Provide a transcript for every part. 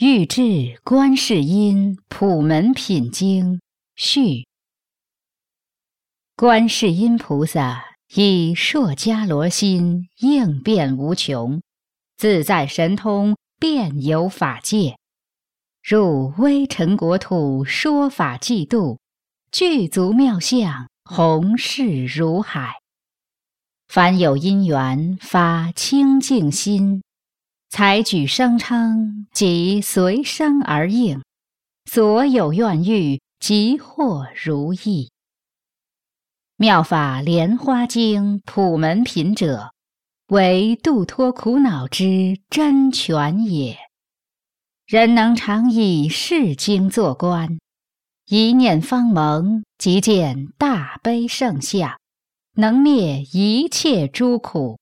欲至观世音普门品经序。观世音菩萨以烁迦罗心应变无穷，自在神通遍游法界，入微尘国土说法济度，具足妙相宏誓如海。凡有因缘发清净心。采举声称，即随声而应，所有愿欲即获如意。妙法莲花经普门品者，为度脱苦恼之真权也。人能常以是经作观，一念方蒙，即见大悲圣相，能灭一切诸苦，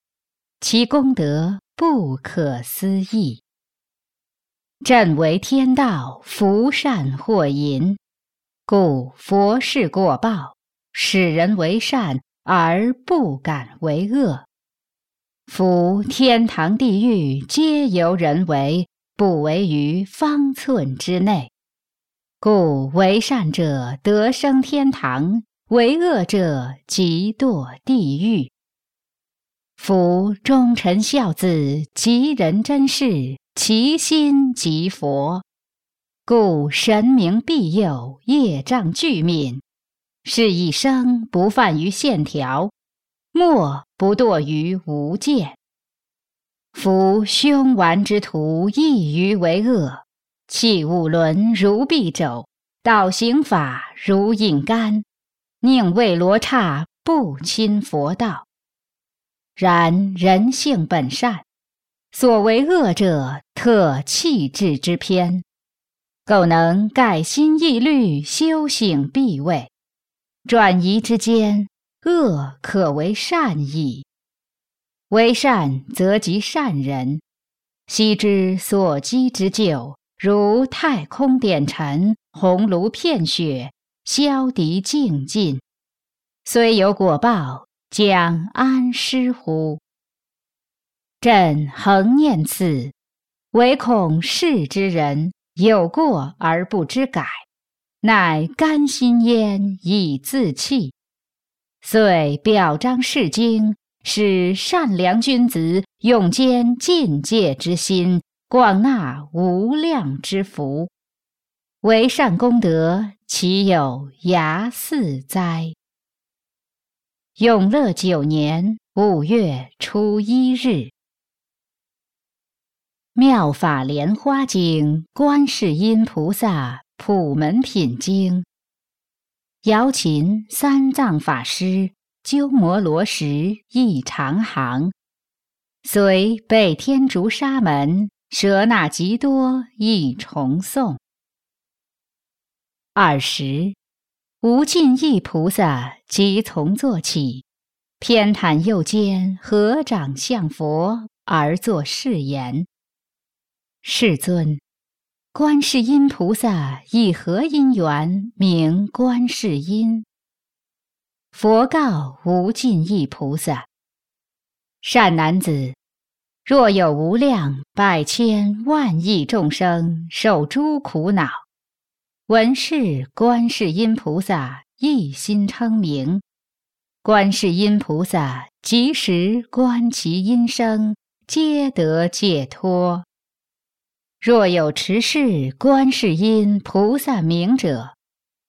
其功德。不可思议，朕为天道，福善祸淫，故佛事过报，使人为善而不敢为恶。夫天堂地狱皆由人为，不为于方寸之内。故为善者得生天堂，为恶者即堕地狱。夫忠臣孝子，吉人真事，其心即佛，故神明庇佑，业障俱泯，是一生不犯于线条，莫不堕于无间。夫凶顽之徒，易于为恶，弃五伦如敝帚，倒行法如饮甘，宁为罗刹，不亲佛道。然人性本善，所为恶者特气质之偏，苟能改心易虑，修行必位，转移之间，恶可为善矣。为善则即善人，悉之所积之旧，如太空点尘，红炉片雪，消敌净尽，虽有果报。将安师乎？朕恒念此，唯恐世之人有过而不知改，乃甘心焉以自弃。遂表彰世经，使善良君子永坚尽戒之心，广纳无量之福。为善功德，岂有涯似哉？永乐九年五月初一日，《妙法莲花经》观世音菩萨普门品经，瑶琴三藏法师鸠摩罗什译长行，随北天竺沙门舍那吉多译重诵。二十。无尽意菩萨即从坐起，偏袒右肩，合掌向佛而作誓言：“世尊，观世音菩萨以何因缘名观世音？”佛告无尽意菩萨：“善男子，若有无量百千万亿众生受诸苦恼。”闻是观世音菩萨一心称名，观世音菩萨即时观其音声，皆得解脱。若有持是观世音菩萨名者，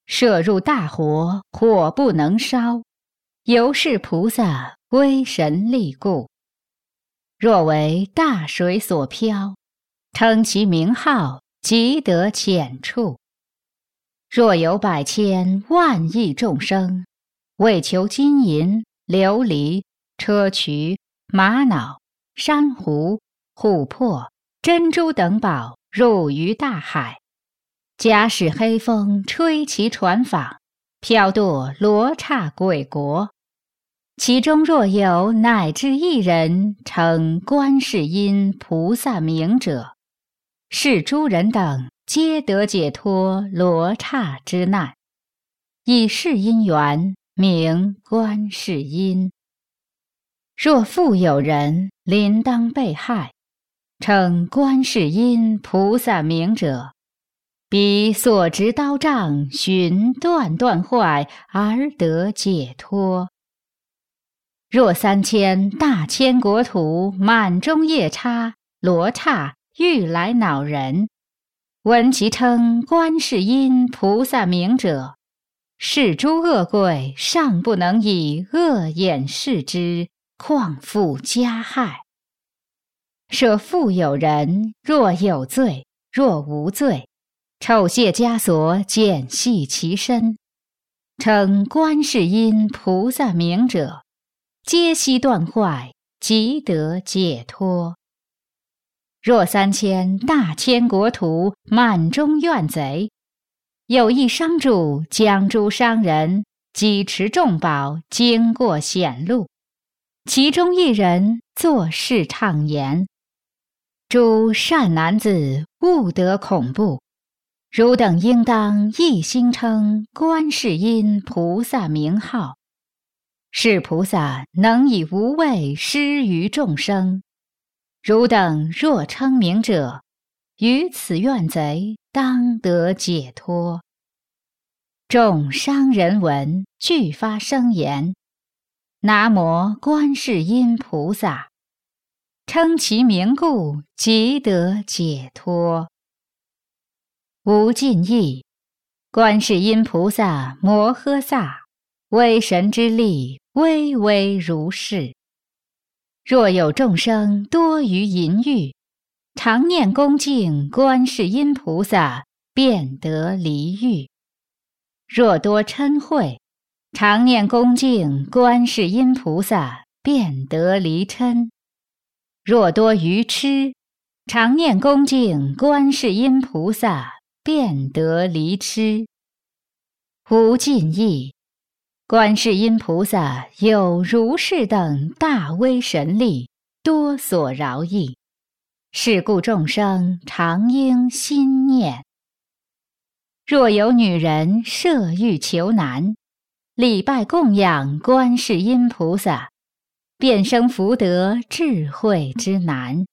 摄入大火，火不能烧，由是菩萨威神力故。若为大水所漂，称其名号，即得浅处。若有百千万亿众生，为求金银、琉璃、砗磲、玛瑙、珊瑚、琥珀、珍珠等宝，入于大海，假使黑风吹其船舫，飘堕罗刹鬼国。其中若有乃至一人称观世音菩萨名者，是诸人等。皆得解脱罗刹之难，以是因缘名观世音。若复有人临当被害，称观世音菩萨名者，彼所执刀杖，寻断断坏而得解脱。若三千大千国土满中夜叉罗刹欲来恼人，闻其称观世音菩萨名者，是诸恶鬼尚不能以恶眼视之，况复加害？设复有人，若有罪，若无罪，丑卸枷锁，剪系其身，称观世音菩萨名者，皆悉断坏，即得解脱。若三千大千国土满中怨贼，有一商主将诸商人几持重宝，经过险路，其中一人作事唱言。诸善男子，勿得恐怖。汝等应当一心称观世音菩萨名号。是菩萨能以无畏施于众生。汝等若称名者，于此怨贼当得解脱。众商人闻，俱发声言：“南无观世音菩萨。”称其名故，即得解脱。无尽意，观世音菩萨摩诃萨，威神之力，巍巍如是。若有众生多于淫欲，常念恭敬观世音菩萨，便得离欲；若多嗔恚，常念恭敬观世音菩萨，便得离嗔。若多愚痴，常念恭敬观世音菩萨，便得离痴。无尽意，观世音菩萨有如是等大威神力，多所饶益。是故众生常应心念。若有女人设欲求男，礼拜供养观世音菩萨。便生福德智慧之男，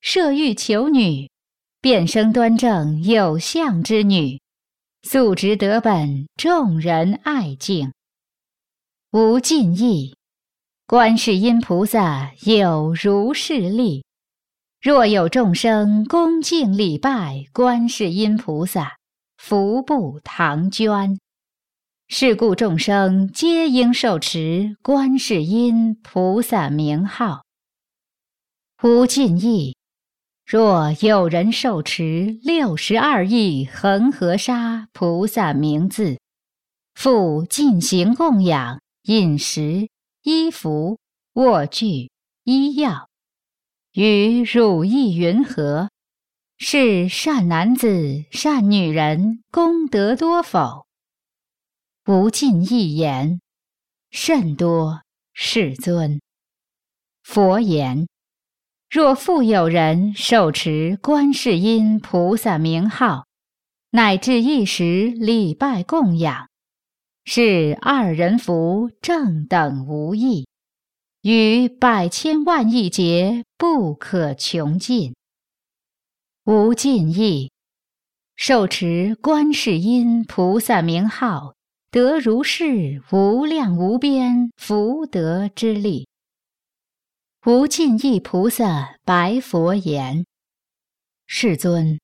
设欲求女，便生端正有相之女，素质德本，众人爱敬，无尽意。观世音菩萨有如是力。若有众生恭敬礼拜观世音菩萨，福不唐捐。是故众生皆应受持观世音菩萨名号。无尽意。若有人受持六十二亿恒河沙菩萨名字，复进行供养、饮食、衣服、卧具、医药，与汝意云何？是善男子、善女人，功德多否？无尽一言，甚多。世尊，佛言：若复有人受持观世音菩萨名号，乃至一时礼拜供养，是二人福正等无异，于百千万亿劫不可穷尽。无尽意，受持观世音菩萨名号。得如是无量无边福德之力。无尽意菩萨白佛言：“世尊，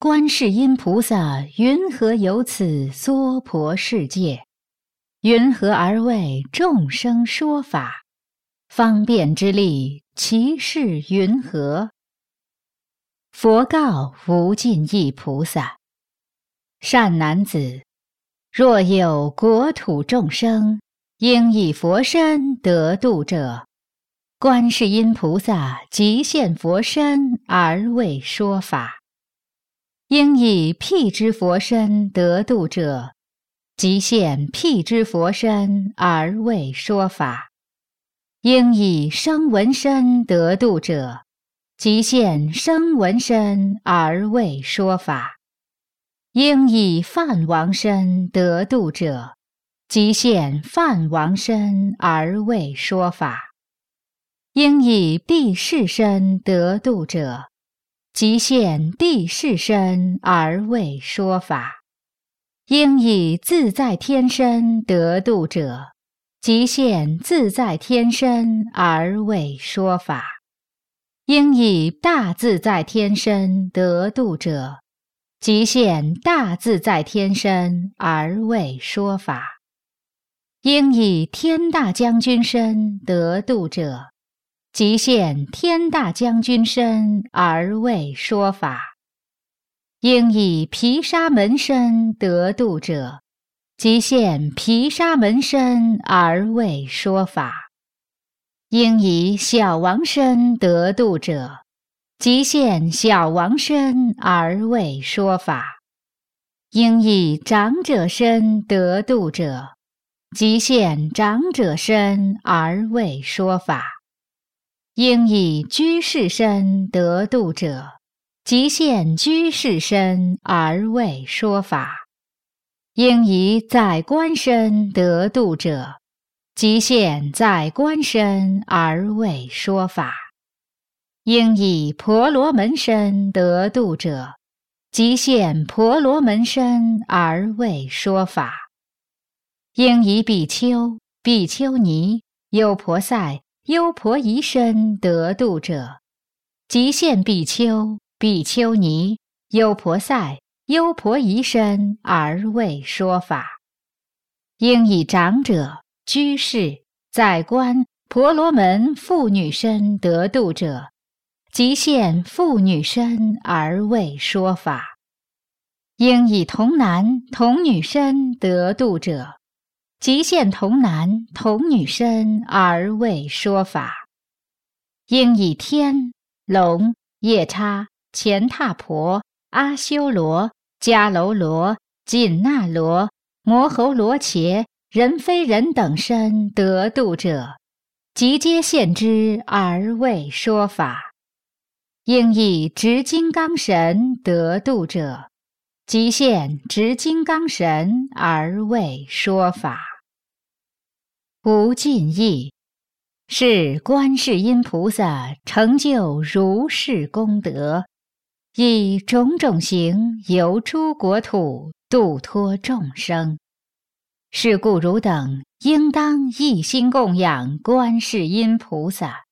观世音菩萨云何有此娑婆世界？云何而为众生说法？方便之力，其事云何？”佛告无尽意菩萨：“善男子。”若有国土众生应以佛身得度者，观世音菩萨即现佛身而为说法；应以辟支佛身得度者，即现辟支佛身而为说法；应以声闻身得度者，即现声闻身而为说法。应以梵王身得度者，即现梵王身而为说法；应以地势身得度者，即现地势身而为说法；应以自在天身得度者，即现自在天身而为说法；应以大自在天身得度者，即现大自在天身而为说法；应以天大将军身得度者。即现天大将军身而为说法，应以毗沙门身得度者，即现毗沙门身而为说法；应以小王身得度者，即现小王身而为说法；应以长者身得度者，即现长者身而为说法。应以居士身得度者，即现居士身而为说法；应以在官身得度者，即现在官身而为说法；应以婆罗门身得度者，即现婆罗门身而为说法；应以比丘、比丘尼、优婆塞。优婆夷身得度者，即现比丘、比丘尼、优婆塞、优婆夷身而为说法。应以长者、居士、在官、婆罗门妇女身得度者，即现妇女身而为说法。应以童男、童女身得度者。即现童男童女身而为说法，应以天龙夜叉乾闼婆阿修罗迦楼罗紧那罗摩喉罗伽人非人等身得度者，即皆现之而为说法。应以执金刚神得度者。即现执金刚神而为说法，无尽意，是观世音菩萨成就如是功德，以种种行游诸国土，度脱众生。是故汝等应当一心供养观世音菩萨。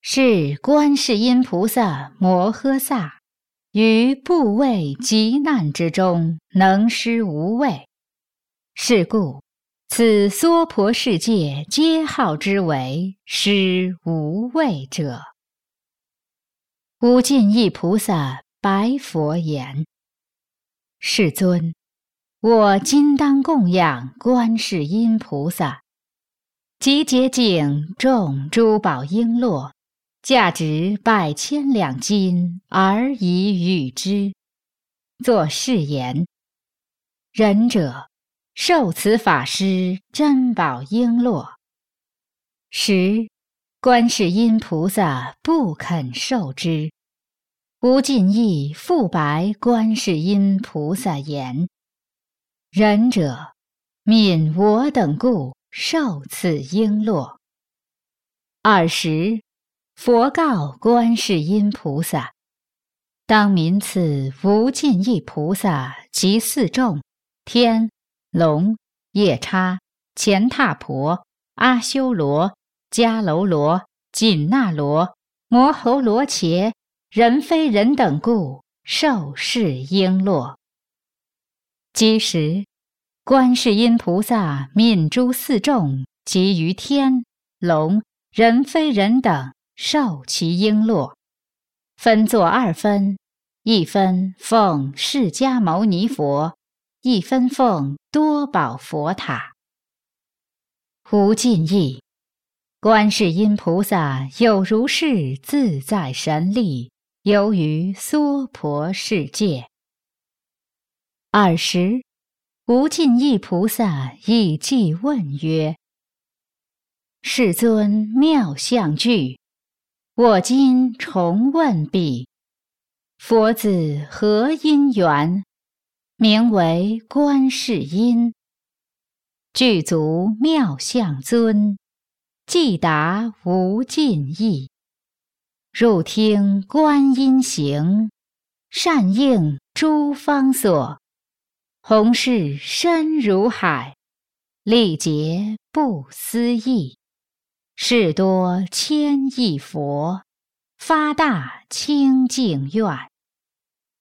是观世音菩萨摩诃萨。于怖畏极难之中，能施无畏。是故，此娑婆世界皆号之为施无畏者。无尽意菩萨白佛言：“世尊，我今当供养观世音菩萨，集洁净众珠宝璎珞。”价值百千两金而以与之，作誓言：仁者受此法师珍宝璎珞。十观世音菩萨不肯受之，无尽意复白观世音菩萨言：仁者悯我等故受此璎珞。二十。佛告观世音菩萨：“当名此无尽意菩萨及四众天龙夜叉乾闼婆阿修罗迦楼罗紧那罗摩喉罗伽人非人等故受是璎珞。即时，观世音菩萨悯诸四众及于天龙人非人等。”受其璎珞，分作二分：一分奉释迦牟尼佛，一分奉多宝佛塔。无尽意，观世音菩萨有如是自在神力，游于娑婆世界。尔时，无尽意菩萨以偈问曰：“世尊妙相具。”我今重问彼：佛子何因缘？名为观世音。具足妙相尊。即达无尽意。入听观音行，善应诸方所。弘誓深如海，历劫不思议。事多千亿佛，发大清净愿。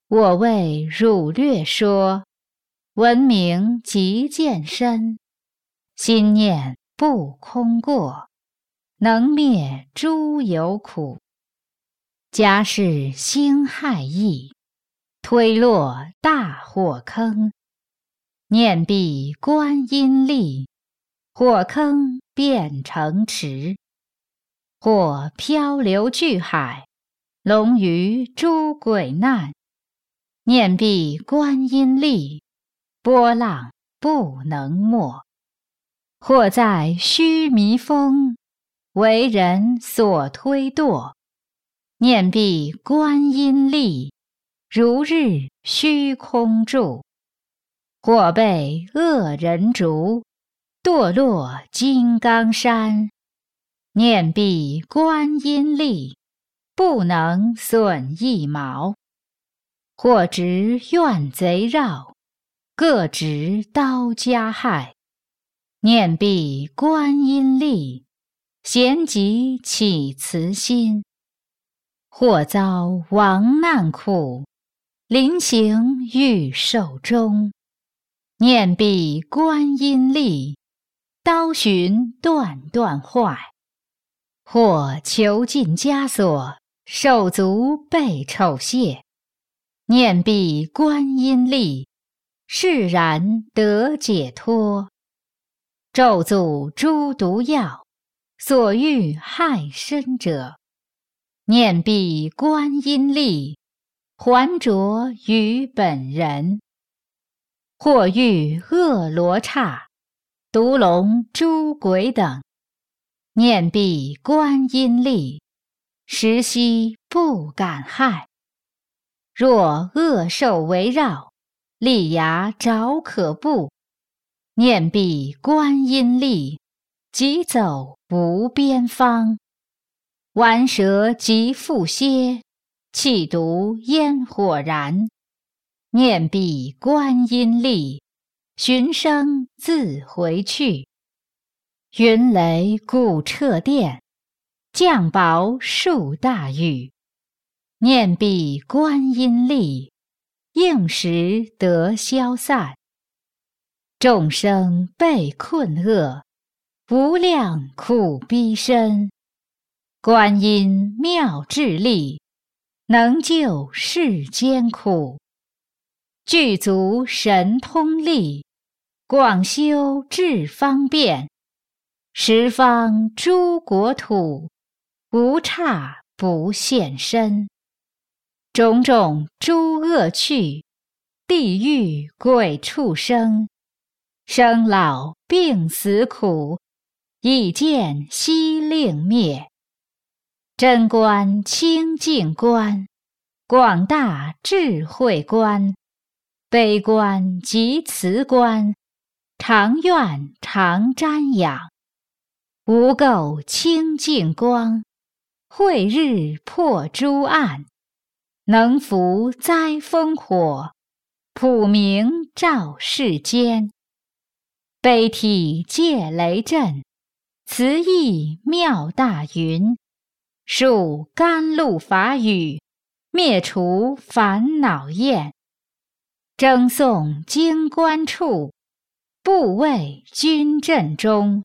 我为汝略说，闻名即见身，心念不空过，能灭诸有苦。家事兴害易，推落大火坑。念必观音力，火坑变成池；或漂流巨海，龙鱼诸鬼难。念必观音力，波浪不能没；或在须弥峰，为人所推堕。念毕观音力，如日虚空住。或被恶人逐，堕落金刚山。念毕观音力，不能损一毛。或执怨贼绕，各执刀加害。念毕观音力，贤集起慈心。或遭亡难苦，临行欲寿终。念毕观音力，刀寻断断坏；或囚禁枷锁，手足被丑亵。念毕观音力，释然得解脱。咒诅诸毒药，所欲害身者。念必观音力，还着于本人。或遇恶罗刹、毒龙、诸鬼等，念必观音力，时悉不敢害。若恶兽围绕，利牙爪可怖，念必观音力，即走无边方。顽蛇即复歇，气毒烟火燃。念彼观音力，寻声自回去。云雷鼓彻电，降雹数大雨。念彼观音力，应时得消散。众生被困厄，无量苦逼身。观音妙智力，能救世间苦。具足神通力，广修智方便，十方诸国土无差不现身。种种诸恶趣，地狱鬼畜生，生老病死苦，以见悉令灭。真观清净观，广大智慧观。悲观及慈观，常愿常瞻仰，无垢清净光，慧日破诸暗，能伏灾风火，普明照世间。悲体戒雷震，慈意妙大云，树甘露法雨，灭除烦恼厌。争诵经观处，不畏军阵中。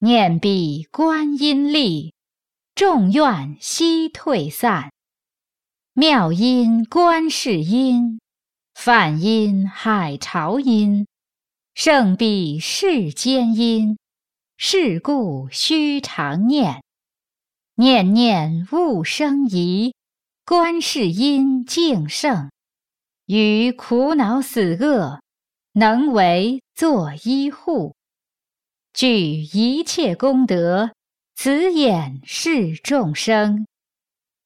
念彼观音力，众怨悉退散。妙音观世音，梵音海潮音，胜彼世间音。是故须常念，念念勿生疑。观世音净圣。于苦恼死厄，能为作医护，具一切功德，慈眼视众生，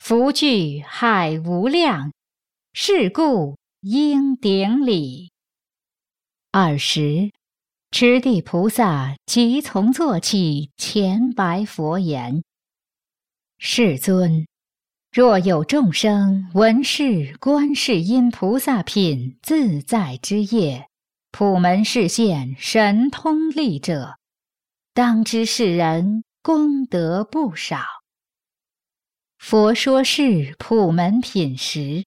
福聚海无量，是故应顶礼。二十。持地菩萨即从坐起，前白佛言：“世尊，若有众生闻是观世音菩萨品自在之业，普门示现神通力者，当知世人功德不少。”佛说是普门品时，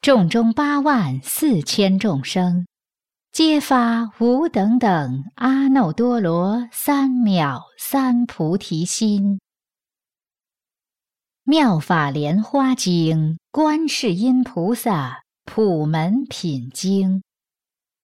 众中八万四千众生。皆发无等等阿耨多罗三藐三菩提心。妙法莲花经观世音菩萨普门品经。